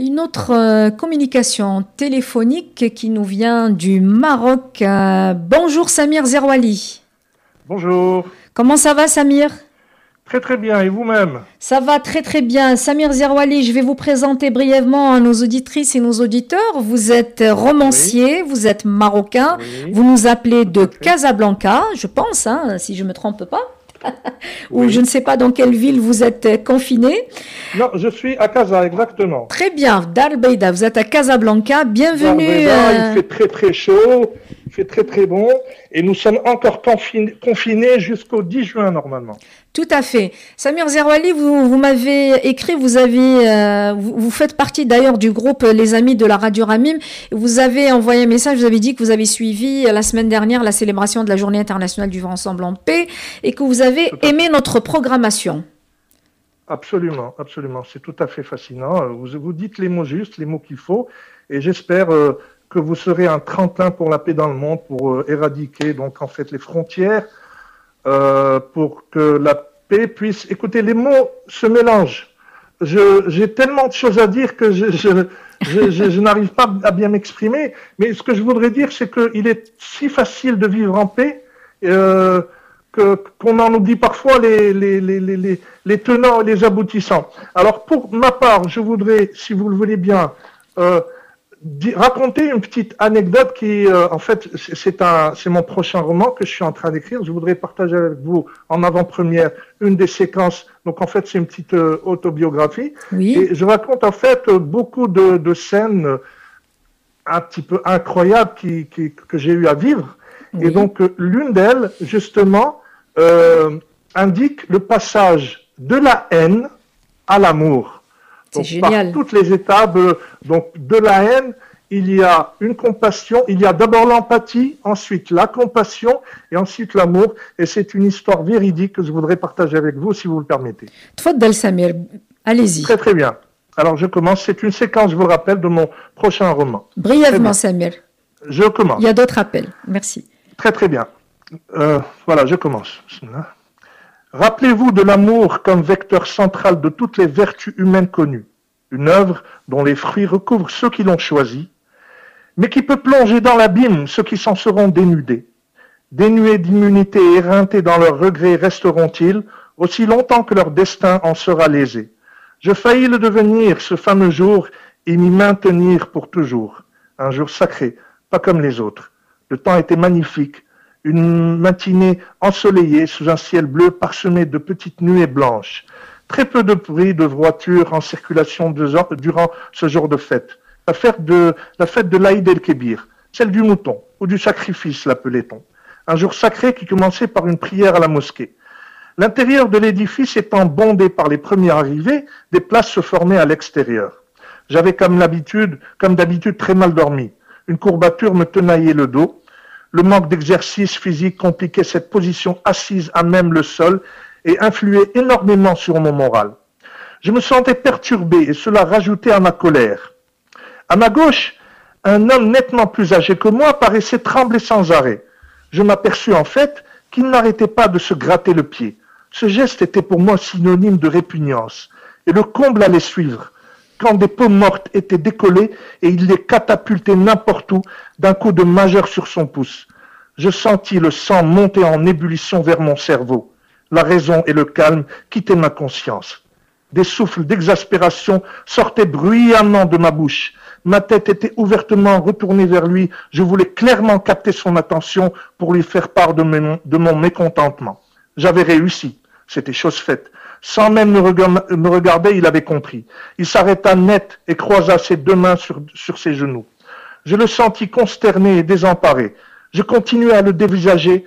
Une autre euh, communication téléphonique qui nous vient du Maroc. Euh, bonjour Samir Zerouali. Bonjour. Comment ça va Samir? Très très bien, et vous-même? Ça va très très bien. Samir Zerouali, je vais vous présenter brièvement à nos auditrices et nos auditeurs. Vous êtes romancier, vous êtes marocain, vous nous appelez de Casablanca, je pense, hein, si je ne me trompe pas. Ou je ne sais pas dans quelle ville vous êtes confiné. Non, je suis à Casa, exactement. Très bien, Dalbeida, vous êtes à Casablanca, bienvenue. Euh, il fait très très chaud, il fait très très bon, et nous sommes encore confinés jusqu'au 10 juin normalement. Tout à fait. Samir Zerouali, vous, vous m'avez écrit, vous avez, euh, vous, faites partie d'ailleurs du groupe Les Amis de la Radio Ramim. Vous avez envoyé un message, vous avez dit que vous avez suivi la semaine dernière la célébration de la Journée internationale du vivre ensemble en paix et que vous avez aimé notre programmation. Absolument, absolument. C'est tout à fait fascinant. Vous, vous dites les mots justes, les mots qu'il faut, et j'espère euh, que vous serez un tremplin pour la paix dans le monde, pour euh, éradiquer donc en fait les frontières euh, pour que la paix puisse. Écoutez, les mots se mélangent. J'ai tellement de choses à dire que je, je, je, je n'arrive pas à bien m'exprimer. Mais ce que je voudrais dire, c'est qu'il est si facile de vivre en paix euh, qu'on en oublie parfois les, les, les, les, les tenants et les aboutissants. Alors pour ma part, je voudrais, si vous le voulez bien, euh, raconter une petite anecdote qui, euh, en fait, c'est un, c'est mon prochain roman que je suis en train d'écrire. Je voudrais partager avec vous en avant-première une des séquences. Donc, en fait, c'est une petite euh, autobiographie. Oui. Et je raconte en fait beaucoup de, de scènes un petit peu incroyables qui, qui que j'ai eu à vivre. Et donc, euh, l'une d'elles, justement, indique le passage de la haine à l'amour. C'est génial. Par toutes les étapes, donc de la haine, il y a une compassion, il y a d'abord l'empathie, ensuite la compassion et ensuite l'amour. Et c'est une histoire véridique que je voudrais partager avec vous, si vous le permettez. Allez-y. Très très bien. Alors je commence. C'est une séquence, je vous rappelle, de mon prochain roman. Brièvement, Samir. Je commence. Il y a d'autres appels. Merci. Très très bien. Euh, voilà, je commence. Rappelez-vous de l'amour comme vecteur central de toutes les vertus humaines connues, une œuvre dont les fruits recouvrent ceux qui l'ont choisi, mais qui peut plonger dans l'abîme ceux qui s'en seront dénudés. Dénués d'immunité et éreintés dans leurs regrets resteront-ils aussi longtemps que leur destin en sera lésé? Je faillis le devenir ce fameux jour et m'y maintenir pour toujours. Un jour sacré, pas comme les autres. Le temps était magnifique, une matinée ensoleillée sous un ciel bleu parsemé de petites nuées blanches. Très peu de bruit de voitures en circulation durant ce jour de fête. La fête de, l'Aïd el-Kébir, celle du mouton, ou du sacrifice, l'appelait-on. Un jour sacré qui commençait par une prière à la mosquée. L'intérieur de l'édifice étant bondé par les premiers arrivés, des places se formaient à l'extérieur. J'avais comme l'habitude, comme d'habitude très mal dormi. Une courbature me tenaillait le dos. Le manque d'exercice physique compliquait cette position assise à même le sol et influait énormément sur mon moral. Je me sentais perturbé et cela rajoutait à ma colère. À ma gauche, un homme nettement plus âgé que moi paraissait trembler sans arrêt. Je m'aperçus en fait qu'il n'arrêtait pas de se gratter le pied. Ce geste était pour moi synonyme de répugnance, et le comble allait suivre des peaux mortes étaient décollées et il les catapultait n'importe où d'un coup de majeur sur son pouce. Je sentis le sang monter en ébullition vers mon cerveau. La raison et le calme quittaient ma conscience. Des souffles d'exaspération sortaient bruyamment de ma bouche. Ma tête était ouvertement retournée vers lui. Je voulais clairement capter son attention pour lui faire part de mon mécontentement. J'avais réussi. C'était chose faite. Sans même me, regarder, il avait compris. Il s'arrêta net et croisa ses deux mains sur, ses genoux. Je le sentis consterné et désemparé. Je continuai à le dévisager.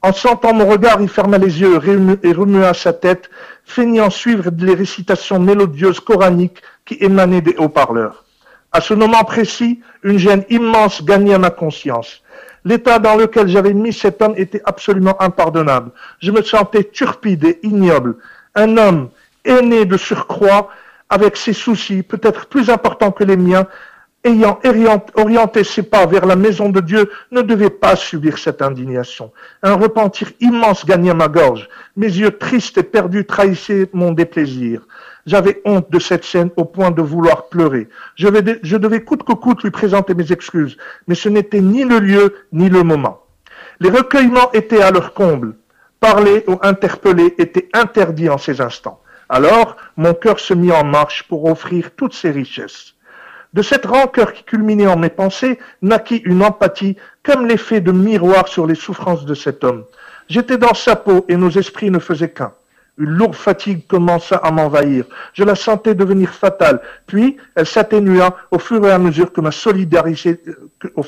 En sentant mon regard, il ferma les yeux et remua sa tête, feignant suivre les récitations mélodieuses coraniques qui émanaient des haut-parleurs. À ce moment précis, une gêne immense gagna ma conscience. L'état dans lequel j'avais mis cet homme était absolument impardonnable. Je me sentais turpide et ignoble un homme aîné de surcroît, avec ses soucis peut-être plus importants que les miens, ayant orienté ses pas vers la maison de Dieu, ne devait pas subir cette indignation. Un repentir immense gagnait ma gorge. Mes yeux tristes et perdus trahissaient mon déplaisir. J'avais honte de cette scène au point de vouloir pleurer. Je, devais coûte que coûte lui présenter mes excuses, mais ce n'était ni le lieu ni le moment. Les recueillements étaient à leur comble. Parler ou interpeller était interdit en ces instants. Alors, mon cœur se mit en marche pour offrir toutes ses richesses. De cette rancœur qui culminait en mes pensées, naquit une empathie comme l'effet de miroir sur les souffrances de cet homme. J'étais dans sa peau et nos esprits ne faisaient qu'un. Une lourde fatigue commença à m'envahir. Je la sentais devenir fatale. Puis, elle s'atténua au fur et à mesure que ma solidarité, au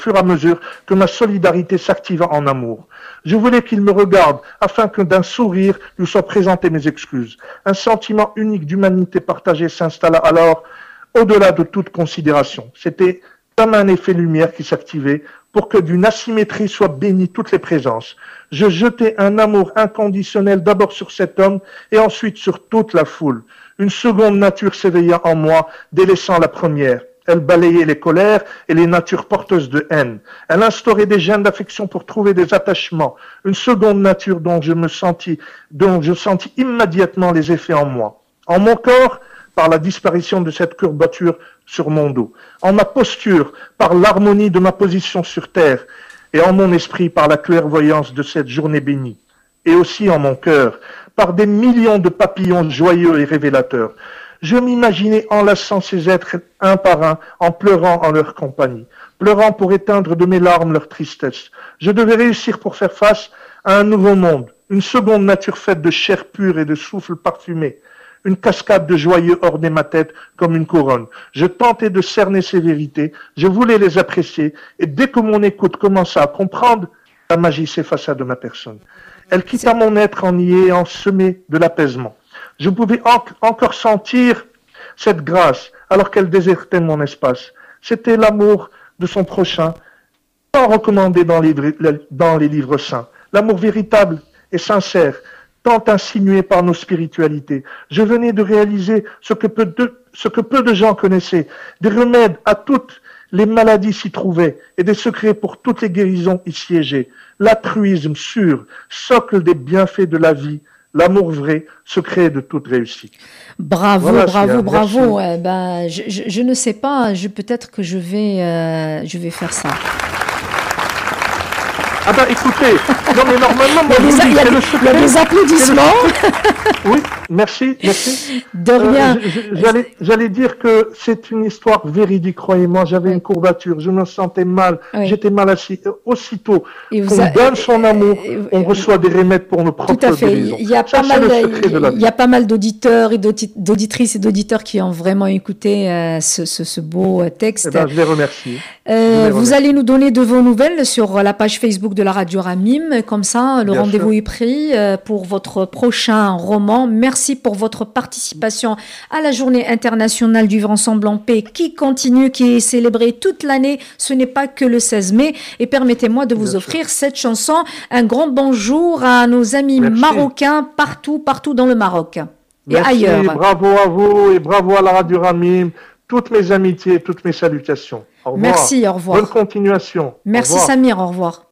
ma solidarité s'activa en amour. Je voulais qu'il me regarde afin que d'un sourire lui soient présentées mes excuses. Un sentiment unique d'humanité partagée s'installa alors au-delà de toute considération. C'était comme un effet lumière qui s'activait pour que d'une asymétrie soient bénies toutes les présences. Je jetai un amour inconditionnel d'abord sur cet homme et ensuite sur toute la foule. Une seconde nature s'éveilla en moi, délaissant la première. Elle balayait les colères et les natures porteuses de haine. Elle instaurait des gènes d'affection pour trouver des attachements. Une seconde nature dont je me sentis, dont je sentis immédiatement les effets en moi. En mon corps, par la disparition de cette courbature sur mon dos, en ma posture par l'harmonie de ma position sur terre, et en mon esprit par la clairvoyance de cette journée bénie, et aussi en mon cœur par des millions de papillons joyeux et révélateurs. Je m'imaginais enlaçant ces êtres un par un, en pleurant en leur compagnie, pleurant pour éteindre de mes larmes leur tristesse. Je devais réussir pour faire face à un nouveau monde, une seconde nature faite de chair pure et de souffle parfumé, une cascade de joyeux ornait ma tête comme une couronne. Je tentais de cerner ces vérités, je voulais les apprécier, et dès que mon écoute commença à comprendre, la magie s'effaça de ma personne. Elle quitta mon être en y ayant semé de l'apaisement. Je pouvais encore sentir cette grâce alors qu'elle désertait mon espace. C'était l'amour de son prochain, tant recommandé dans les livres saints. L'amour véritable et sincère tant insinué par nos spiritualités. Je venais de réaliser ce que peu de, ce que peu de gens connaissaient, des remèdes à toutes les maladies s'y trouvaient et des secrets pour toutes les guérisons y siégeaient. L'altruisme sûr, socle des bienfaits de la vie, l'amour vrai, secret de toute réussite. Bravo, bravo, bravo. ben, je, je, ne sais pas, je, peut-être que je vais, euh, je vais faire ça. Ah bah écoutez, non mais normalement, il y a des applaudissements. Oui, merci, merci. De rien. Euh, J'allais dire que c'est une histoire véridique, croyez-moi. J'avais une courbature, je me sentais mal, j'étais mal assis. Aussitôt qu'on donne son amour, on reçoit des remèdes pour nos propres Tout à fait. Il y a, pas mal, il y a pas mal d'auditeurs et d'auditrices et d'auditeurs qui ont vraiment écouté euh, ce, ce, ce, beau euh, texte. Eh ben, je les remercie. Euh, vous allez nous donner de vos nouvelles sur la page Facebook de la radio Ramim. Comme ça, le rendez-vous est pris euh, pour votre prochain roman. Merci pour votre participation à la journée internationale du vivre ensemble en paix qui continue, qui est célébrée toute l'année. Ce n'est pas que le 16 mai. Et permettez-moi de vous offrir cette chanson. Un grand bonjour à nos amis marocains partout, partout dans le Maroc et ailleurs. Bravo à vous et bravo à la radio Ramim. Toutes mes amitiés, toutes mes salutations. Merci, au revoir. Bonne continuation. Merci Samir, au revoir.